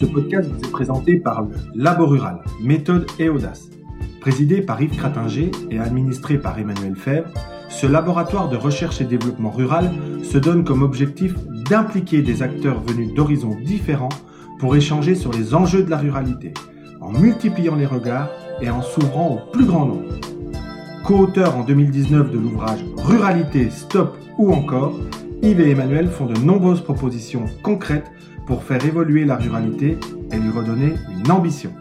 Ce podcast vous est présenté par le Labo Rural, méthode et audace. Présidé par Yves Cratinger et administré par Emmanuel Fèvre, ce laboratoire de recherche et développement rural se donne comme objectif d'impliquer des acteurs venus d'horizons différents pour échanger sur les enjeux de la ruralité, en multipliant les regards et en s'ouvrant au plus grand nombre. Co-auteurs en 2019 de l'ouvrage Ruralité, Stop ou encore, Yves et Emmanuel font de nombreuses propositions concrètes pour faire évoluer la ruralité et lui redonner une ambition.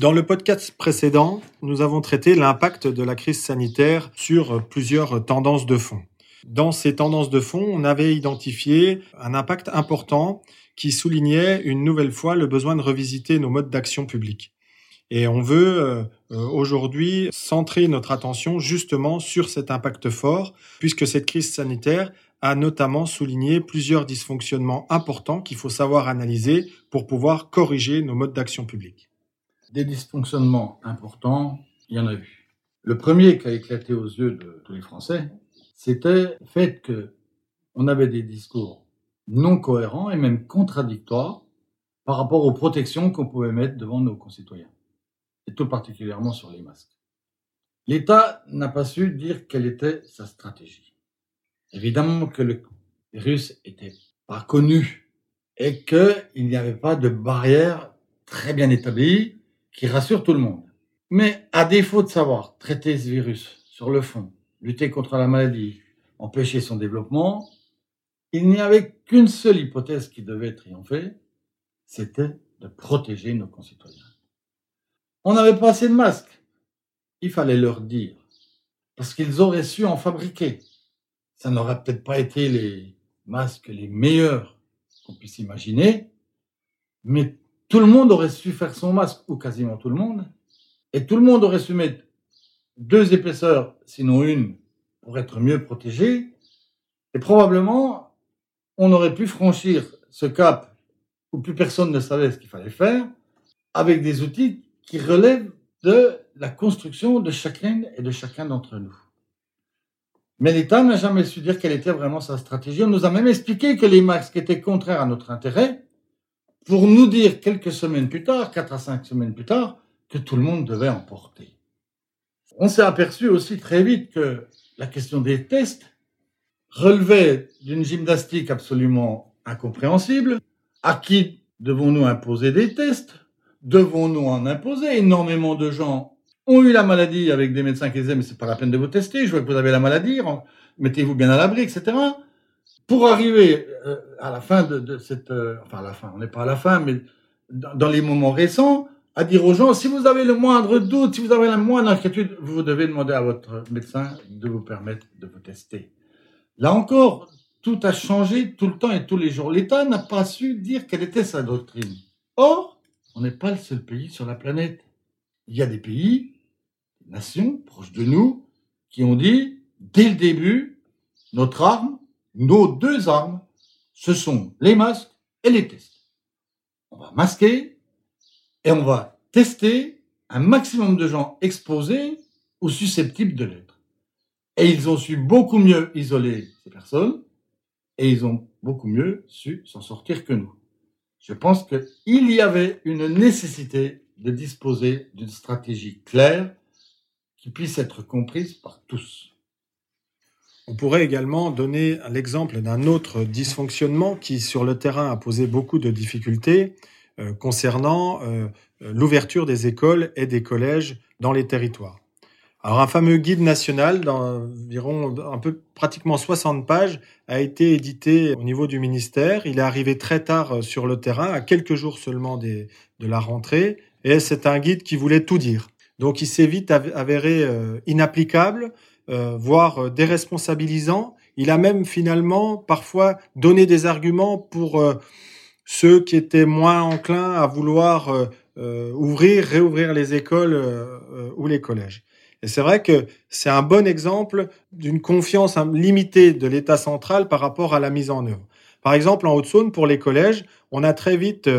Dans le podcast précédent, nous avons traité l'impact de la crise sanitaire sur plusieurs tendances de fond. Dans ces tendances de fond, on avait identifié un impact important qui soulignait une nouvelle fois le besoin de revisiter nos modes d'action publique. Et on veut euh, aujourd'hui centrer notre attention justement sur cet impact fort, puisque cette crise sanitaire a notamment souligné plusieurs dysfonctionnements importants qu'il faut savoir analyser pour pouvoir corriger nos modes d'action publique. Des dysfonctionnements importants, il y en a eu. Le premier qui a éclaté aux yeux de tous les Français, c'était le fait que on avait des discours non cohérents et même contradictoires par rapport aux protections qu'on pouvait mettre devant nos concitoyens, et tout particulièrement sur les masques. L'État n'a pas su dire quelle était sa stratégie. Évidemment que le virus était pas connu et qu'il n'y avait pas de barrière très bien établie qui rassure tout le monde. Mais à défaut de savoir traiter ce virus sur le fond, lutter contre la maladie, empêcher son développement, il n'y avait qu'une seule hypothèse qui devait triompher, c'était de protéger nos concitoyens. On n'avait pas assez de masques. Il fallait leur dire, parce qu'ils auraient su en fabriquer ça n'aurait peut-être pas été les masques les meilleurs qu'on puisse imaginer, mais tout le monde aurait su faire son masque, ou quasiment tout le monde, et tout le monde aurait su mettre deux épaisseurs, sinon une, pour être mieux protégé, et probablement on aurait pu franchir ce cap où plus personne ne savait ce qu'il fallait faire, avec des outils qui relèvent de la construction de chacune et de chacun d'entre nous. Mais l'État n'a jamais su dire quelle était vraiment sa stratégie. On nous a même expliqué que les masques étaient contraires à notre intérêt pour nous dire quelques semaines plus tard, quatre à cinq semaines plus tard, que tout le monde devait en porter. On s'est aperçu aussi très vite que la question des tests relevait d'une gymnastique absolument incompréhensible. À qui devons-nous imposer des tests? Devons-nous en imposer? Énormément de gens ont eu la maladie avec des médecins qui disaient mais c'est pas la peine de vous tester, je vois que vous avez la maladie, mettez-vous bien à l'abri, etc. Pour arriver euh, à la fin de, cette, euh, enfin à la fin, on n'est pas à la fin, mais dans, les moments récents, à dire aux gens si vous avez le moindre doute, si vous avez la moindre inquiétude, vous devez demander à votre médecin de vous permettre de vous tester. Là encore, tout a changé tout le temps et tous les jours. L'État n'a pas su dire quelle était sa doctrine. Or, on n'est pas le seul pays sur la planète. Il y a des pays nations proches de nous qui ont dit, dès le début, notre arme, nos deux armes, ce sont les masques et les tests. On va masquer et on va tester un maximum de gens exposés ou susceptibles de l'être. Et ils ont su beaucoup mieux isoler ces personnes et ils ont beaucoup mieux su s'en sortir que nous. Je pense qu'il y avait une nécessité de disposer d'une stratégie claire qui puisse être comprise par tous. On pourrait également donner l'exemple d'un autre dysfonctionnement qui, sur le terrain, a posé beaucoup de difficultés euh, concernant euh, l'ouverture des écoles et des collèges dans les territoires. Alors, un fameux guide national d'environ un peu pratiquement 60 pages a été édité au niveau du ministère. Il est arrivé très tard euh, sur le terrain, à quelques jours seulement de la rentrée, et c'est un guide qui voulait tout dire. Donc il s'est vite avéré euh, inapplicable, euh, voire euh, déresponsabilisant. Il a même finalement parfois donné des arguments pour ceux qui étaient moins enclins à vouloir ouvrir, réouvrir les écoles ou les collèges. Et c'est vrai que c'est un bon exemple d'une confiance limitée de l'État central par rapport à la mise en œuvre. Par exemple, en Haute-Saône, pour les collèges, on a très vite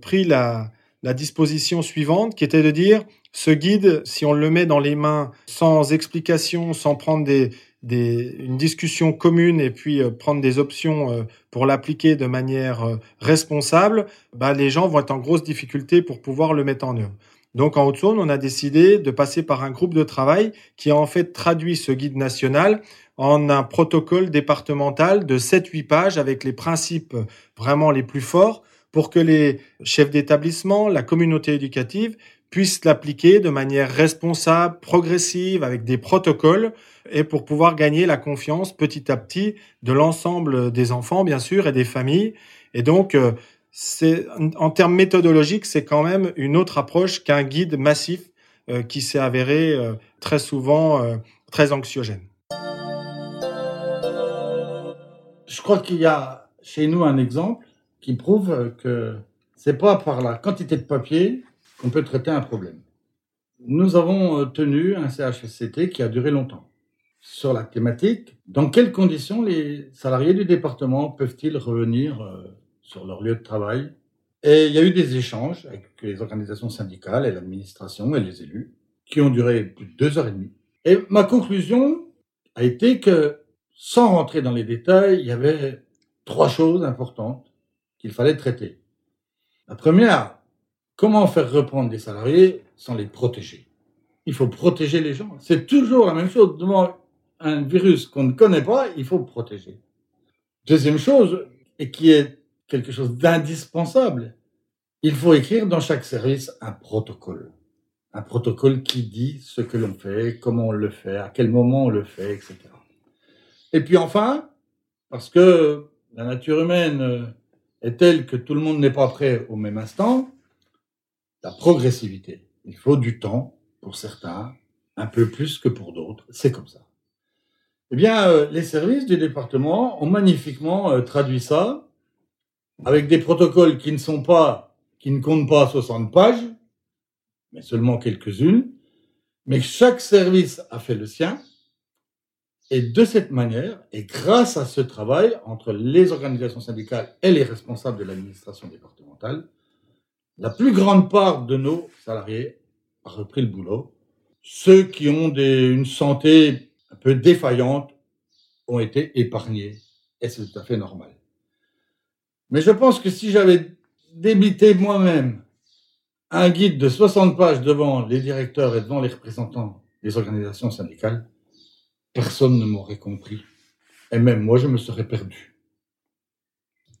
pris la, la disposition suivante qui était de dire ce guide, si on le met dans les mains sans explication, sans prendre des, une discussion commune et puis euh, prendre des options euh, pour l'appliquer de manière euh, responsable, bah, les gens vont être en grosse difficulté pour pouvoir le mettre en œuvre. Donc en Haute-Saône, on a décidé de passer par un groupe de travail qui a en fait traduit ce guide national en un protocole départemental de 7-8 pages avec les principes vraiment les plus forts pour que les chefs d'établissement, la communauté éducative puissent l'appliquer de manière responsable, progressive, avec des protocoles, et pour pouvoir gagner la confiance petit à petit de l'ensemble des enfants, bien sûr, et des familles. Et donc, euh, c'est en termes méthodologiques, c'est quand même une autre approche qu'un guide massif euh, qui s'est avéré euh, très souvent très anxiogène. Je crois qu'il y a chez nous un exemple qui prouve que c'est pas par la quantité de papier qu'on peut traiter un problème. Nous avons euh, tenu un CHSCT qui a duré longtemps sur la thématique dans quelles conditions les salariés du département peuvent-ils revenir euh, sur leur lieu de travail? Et il y a eu des échanges avec les organisations syndicales et l'administration et les élus qui ont duré plus de deux heures et demie. Et ma conclusion a été que, sans rentrer dans les détails, il y avait trois choses importantes qu'il fallait traiter. La première, comment faire reprendre des salariés sans les protéger? Il faut protéger les gens. C'est toujours la même chose. Devant un virus qu'on ne connaît pas, il faut protéger. Deuxième chose, et qui est quelque chose d'indispensable, il faut écrire dans chaque service un protocole. Un protocole qui dit ce que l'on fait, comment on le fait, à quel moment on le fait, etc. Et puis enfin, parce que la nature humaine est telle que tout le monde n'est pas prêt au même instant, la progressivité. Il faut du temps pour certains, un peu plus que pour d'autres. C'est comme ça. Eh bien, euh, les services du département ont magnifiquement euh, traduit ça avec des protocoles qui ne sont pas, qui ne comptent pas 60 pages, mais seulement quelques-unes. Mais chaque service a fait le sien. Et de cette manière, et grâce à ce travail entre les organisations syndicales et les responsables de l'administration départementale, la plus grande part de nos salariés a repris le boulot. Ceux qui ont une santé un peu défaillante ont été épargnés. Et c'est tout à fait normal. Mais je pense que si j'avais débité moi-même un guide de 60 pages devant les directeurs et devant les représentants des organisations syndicales, personne ne m'aurait compris. Et même moi, je me serais perdu.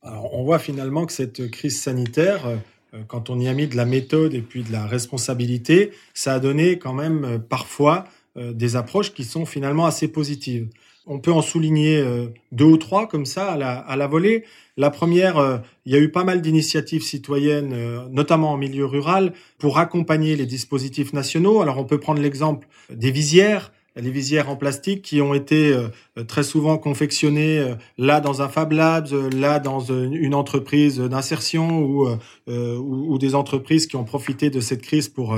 Alors, on voit finalement que cette crise sanitaire, euh, quand on y a mis de la méthode et puis de la responsabilité, ça a donné quand même euh, parfois euh, des approches qui sont finalement assez positives. On peut en souligner deux ou trois comme ça à la, à la volée. La première, il y a eu pas mal d'initiatives citoyennes, notamment en milieu rural, pour accompagner les dispositifs nationaux. Alors on peut prendre l'exemple des visières les visières en plastique qui ont été euh, très souvent confectionnées euh, là dans un Fab Labs, euh, là dans une entreprise d'insertion ou, ou, des entreprises qui ont profité de cette crise pour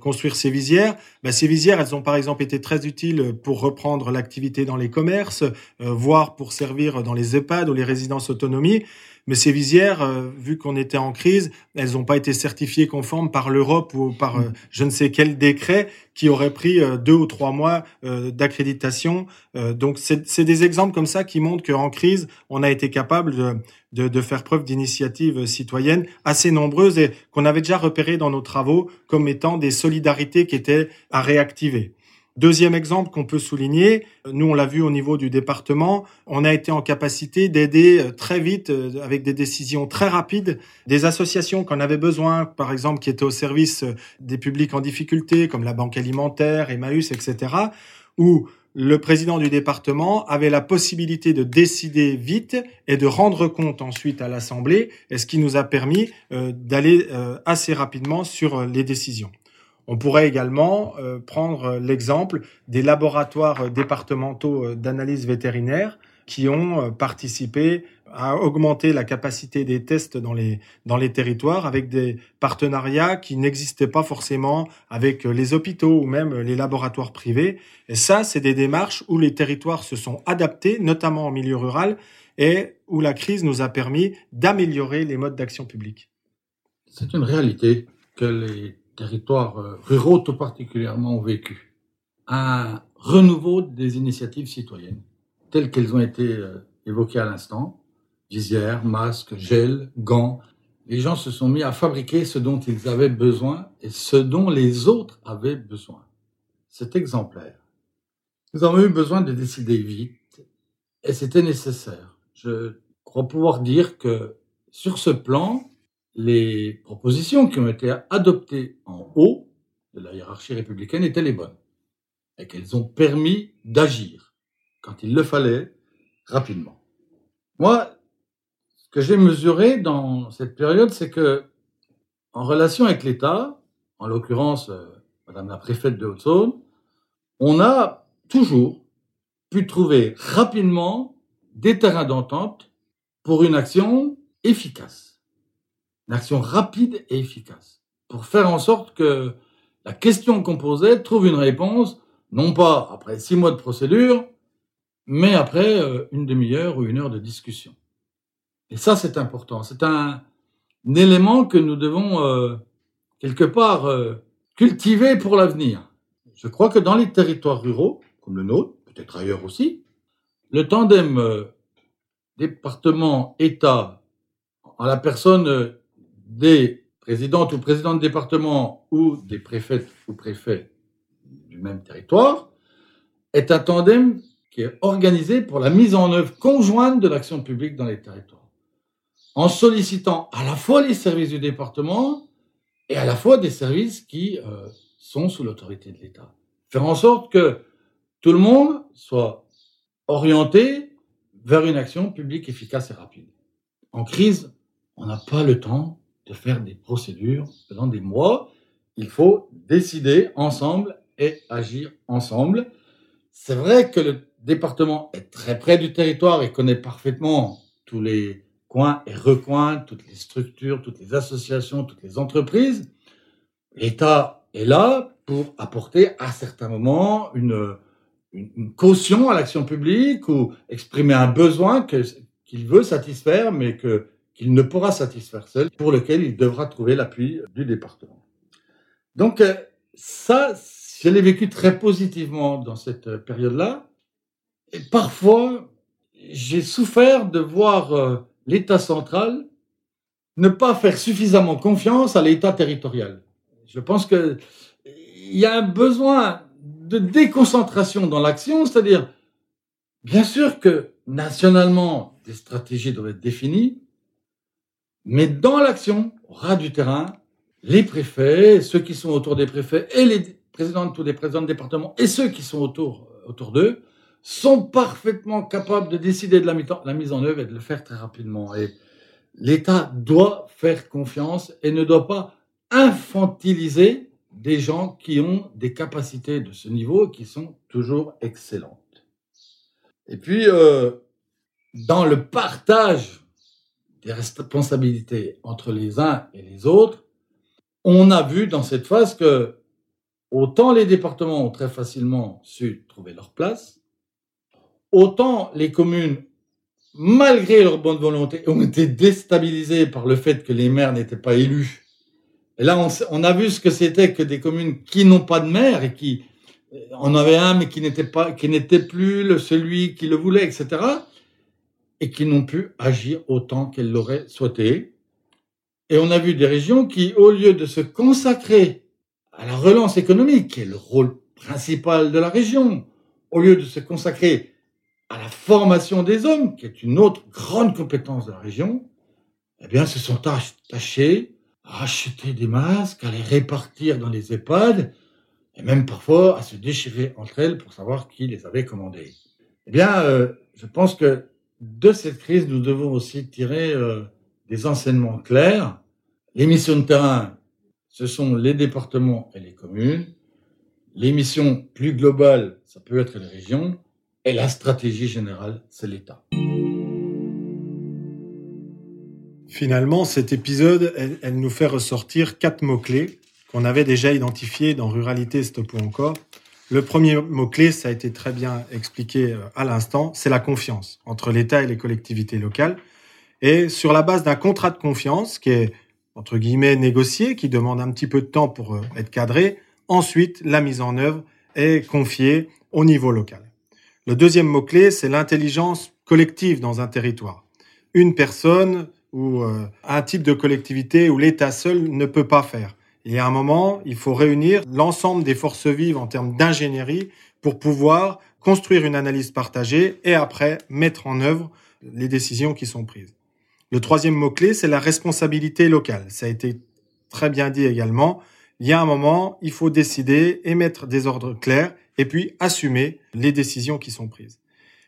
construire ces visières. Ben, ces visières, elles ont par exemple été très utiles pour reprendre l'activité dans les commerces, voire pour servir dans les EHPAD ou les résidences autonomie. Mais ces visières, euh, vu qu'on était en crise, elles n'ont pas été certifiées conformes par l'Europe ou par euh, je ne sais quel décret qui aurait pris euh, deux ou trois mois d'accréditation. donc c'est des exemples comme ça qui montrent qu'en crise, on a été capable de, de, de faire preuve d'initiatives citoyennes assez nombreuses et qu'on avait déjà repérées dans nos travaux comme étant des solidarités qui étaient à réactiver. Deuxième exemple qu'on peut souligner, nous on l'a vu au niveau du département, on a été en capacité d'aider euh, très vite, euh, avec des décisions très rapides, des associations qu'on avait besoin, par exemple qui étaient au service euh, des publics en difficulté, comme la Banque alimentaire, Emmaüs, etc., où le président du département avait la possibilité de décider vite et de rendre compte ensuite à l'Assemblée, ce qui nous a permis d'aller assez rapidement sur les décisions. On pourrait également euh, prendre l'exemple des laboratoires départementaux euh, d'analyse vétérinaire qui ont euh, participé à augmenter la capacité des tests dans les, dans les territoires avec des partenariats qui n'existaient pas forcément avec les hôpitaux ou même les laboratoires privés. Et ça, c'est des démarches où les territoires se sont adaptés, notamment en milieu rural, et où la crise nous a permis d'améliorer les modes d'action publique. C'est une réalité que les territoires euh, ruraux tout particulièrement ont vécu. un renouveau des initiatives citoyennes, telles qu'elles ont été euh, évoquées à l'instant, visières, masques, gel, gants. Les gens se sont mis à fabriquer ce dont ils avaient besoin et ce dont les autres avaient besoin. C'est exemplaire. Nous avons eu besoin de décider vite et c'était nécessaire. Je crois pouvoir dire que sur ce plan, les propositions qui ont été adoptées en haut de la hiérarchie républicaine étaient les bonnes et qu'elles ont permis d'agir quand il le fallait rapidement. Moi, ce que j'ai mesuré dans cette période, c'est que en relation avec l'État, en l'occurrence euh, Madame la préfète de Haute-Saône, on a toujours pu trouver rapidement des terrains d'entente pour une action efficace, une action rapide et efficace, pour faire en sorte que la question qu'on posait trouve une réponse, non pas après six mois de procédure, mais après euh, une demi-heure ou une heure de discussion. Et ça, c'est important. C'est un, élément que nous devons euh, quelque part euh, cultiver pour l'avenir. Je crois que dans les territoires ruraux, comme le nôtre, peut-être ailleurs aussi, le tandem département-État en la personne des présidentes ou présidents de département ou des préfètes ou préfets du même territoire, est un tandem qui est organisé pour la mise en œuvre conjointe de l'action publique dans les territoires, en sollicitant à la fois les services du département et à la fois des services qui euh, sont sous l'autorité de l'État. Faire en sorte que tout le monde soit orienté vers une action publique efficace et rapide. En crise, on n'a pas le temps de faire des procédures pendant des mois. Il faut décider ensemble et agir ensemble. C'est vrai que le département est très près du territoire et connaît parfaitement tous les coins et recoins, toutes les structures, toutes les associations, toutes les entreprises. L'État est là pour apporter à certains moments une, caution à l'action publique ou exprimer un besoin qu'il veut satisfaire, mais qu'il ne pourra satisfaire seul, pour lequel il devra trouver l'appui du département. Donc euh, ça, je l'ai vécu très positivement dans cette période-là. Et parfois, j'ai souffert de voir euh, l'État central ne pas faire suffisamment confiance à l'État territorial. Je pense qu'il y a un besoin de déconcentration dans l'action, c'est-à-dire, bien sûr que nationalement, des stratégies doivent être définies, mais dans l'action, au ras du terrain, les préfets, ceux qui sont autour des préfets et les présidents de tous les présidents de département et ceux qui sont autour, autour d'eux, sont parfaitement capables de décider de la, mise en œuvre et de le faire très rapidement. Et l'État doit faire confiance et ne doit pas infantiliser des gens qui ont des capacités de ce niveau qui sont toujours excellentes. Et puis, euh, dans le partage des responsabilités entre les uns et les autres, on a vu dans cette phase que autant les départements ont très facilement su trouver leur place, autant les communes, malgré leur bonne volonté, ont été déstabilisées par le fait que les maires n'étaient pas élus. Et là, on, a vu ce que c'était que des communes qui n'ont pas de maire et qui en avait un mais qui n'était pas, qui n'était plus celui qui le voulait, etc et qui n'ont pu agir autant qu'elles l'auraient souhaité. Et on a vu des régions qui, au lieu de se consacrer à la relance économique, qui est le rôle principal de la région, au lieu de se consacrer à la formation des hommes, qui est une autre grande compétence de la région, eh bien, se sont tâchés à acheter des masques, à les répartir dans les EHPAD, et même parfois à se déchirer entre elles pour savoir qui les avait commandés. Eh bien, euh, je pense que de cette crise, nous devons aussi tirer euh, des enseignements clairs. Les missions de terrain, ce sont les départements et les communes. Les missions plus globales, ça peut être les régions. Et la stratégie générale, c'est l'État. Finalement, cet épisode, elle, nous fait ressortir quatre mots-clés qu'on avait déjà identifiés dans Ruralité Stop ou encore, le premier mot-clé, ça a été très bien expliqué euh, à l'instant, c'est la confiance entre l'État et les collectivités locales. Et sur la base d'un contrat de confiance qui est, entre guillemets, négocié, qui demande un petit peu de temps pour euh, être cadré, ensuite, la mise en œuvre, est confiée au niveau local. Le deuxième mot-clé, c'est l'intelligence collective dans un territoire. Une personne ou euh, un type de collectivité où l'État seul ne peut pas faire. Il y a un moment, il faut réunir l'ensemble des forces vives en termes d'ingénierie pour pouvoir construire une analyse partagée et après mettre en œuvre les décisions qui sont prises. Le troisième mot-clé, c'est la responsabilité locale. Ça a été très bien dit également. Il y a un moment, il faut décider, émettre des ordres clairs et puis assumer les décisions qui sont prises.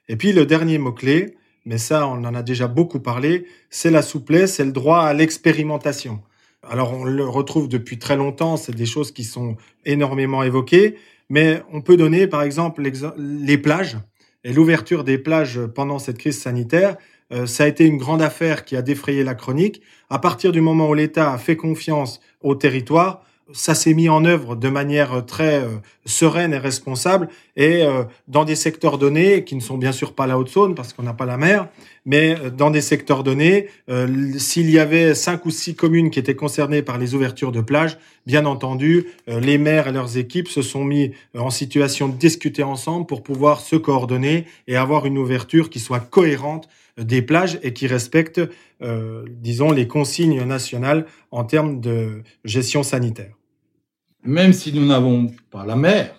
Et puis le dernier mot-clé, mais ça on en a déjà beaucoup parlé, c'est la souplesse, c'est le droit à l'expérimentation. Alors on le retrouve depuis très longtemps, c'est des choses qui sont énormément évoquées, mais on peut donner par exemple les plages et l'ouverture des plages pendant cette crise sanitaire. Euh, ça a été une grande affaire qui a défrayé la chronique. À partir du moment où l'État a fait confiance au territoire, ça s'est mis en œuvre de manière très euh, sereine et responsable et euh, dans des secteurs donnés qui ne sont bien sûr pas la Haute-Saône parce qu'on n'a pas la mer, mais euh, dans des secteurs donnés, s'il y avait cinq ou six communes qui étaient concernées par les ouvertures de plages, bien entendu, les maires et leurs équipes se sont mis en situation de discuter ensemble pour pouvoir se coordonner et avoir une ouverture qui soit cohérente des plages et qui respecte, euh, disons, les consignes nationales en termes de gestion sanitaire. Même si nous n'avons pas la mer,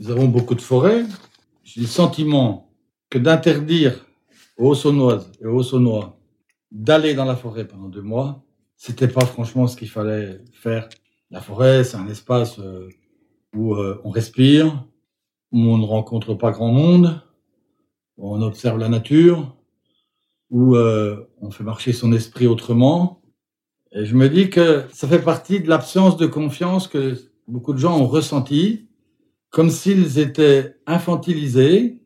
nous avons beaucoup de forêts, j'ai le sentiment que d'interdire aux Saunoises et aux d'aller dans la forêt pendant deux mois, c'était pas franchement ce qu'il fallait faire. La forêt, c'est un espace euh, où euh, on respire, où on ne rencontre pas grand monde, où on observe la nature, où euh, on fait marcher son esprit autrement. Et je me dis que ça fait partie de l'absence de confiance que beaucoup de gens ont ressenti, comme s'ils étaient infantilisés,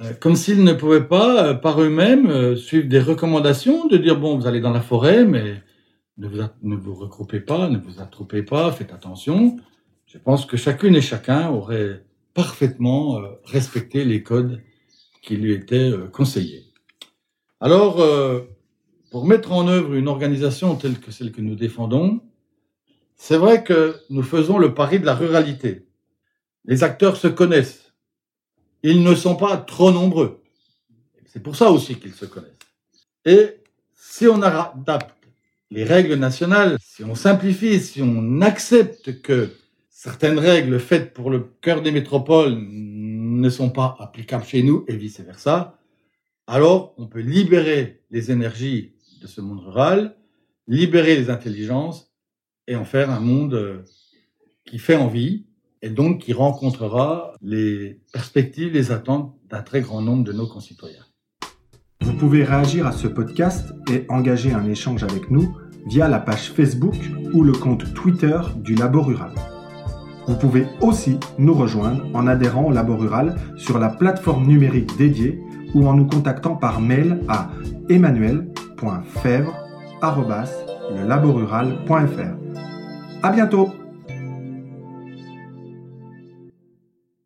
euh, comme s'ils ne pouvaient pas, euh, par eux-mêmes, suivre des recommandations de dire, bon, vous allez dans la forêt, mais ne vous, ne vous regroupez pas, ne vous attroupez pas, faites attention. Je pense que chacune et chacun aurait parfaitement respecté les codes qui lui étaient conseillés. Alors, euh, pour mettre en œuvre une organisation telle que celle que nous défendons, c'est vrai que nous faisons le pari de la ruralité. Les acteurs se connaissent. Ils ne sont pas trop nombreux. C'est pour ça aussi qu'ils se connaissent. Et si on adapte les règles nationales, si on simplifie, si on accepte que certaines règles faites pour le cœur des métropoles ne sont pas applicables chez nous et vice-versa, alors on peut libérer les énergies de ce monde rural, libérer les intelligences et en faire un monde euh, qui fait envie et donc qui rencontrera les perspectives, les attentes d'un très grand nombre de nos concitoyens. Vous pouvez réagir à ce podcast et engager un échange avec nous via la page Facebook ou le compte Twitter du Labo Rural. Vous pouvez aussi nous rejoindre en adhérant au Labo Rural sur la plateforme numérique dédiée ou en nous contactant par mail à emmanuel.fèvre.lelaborural.fr. À bientôt!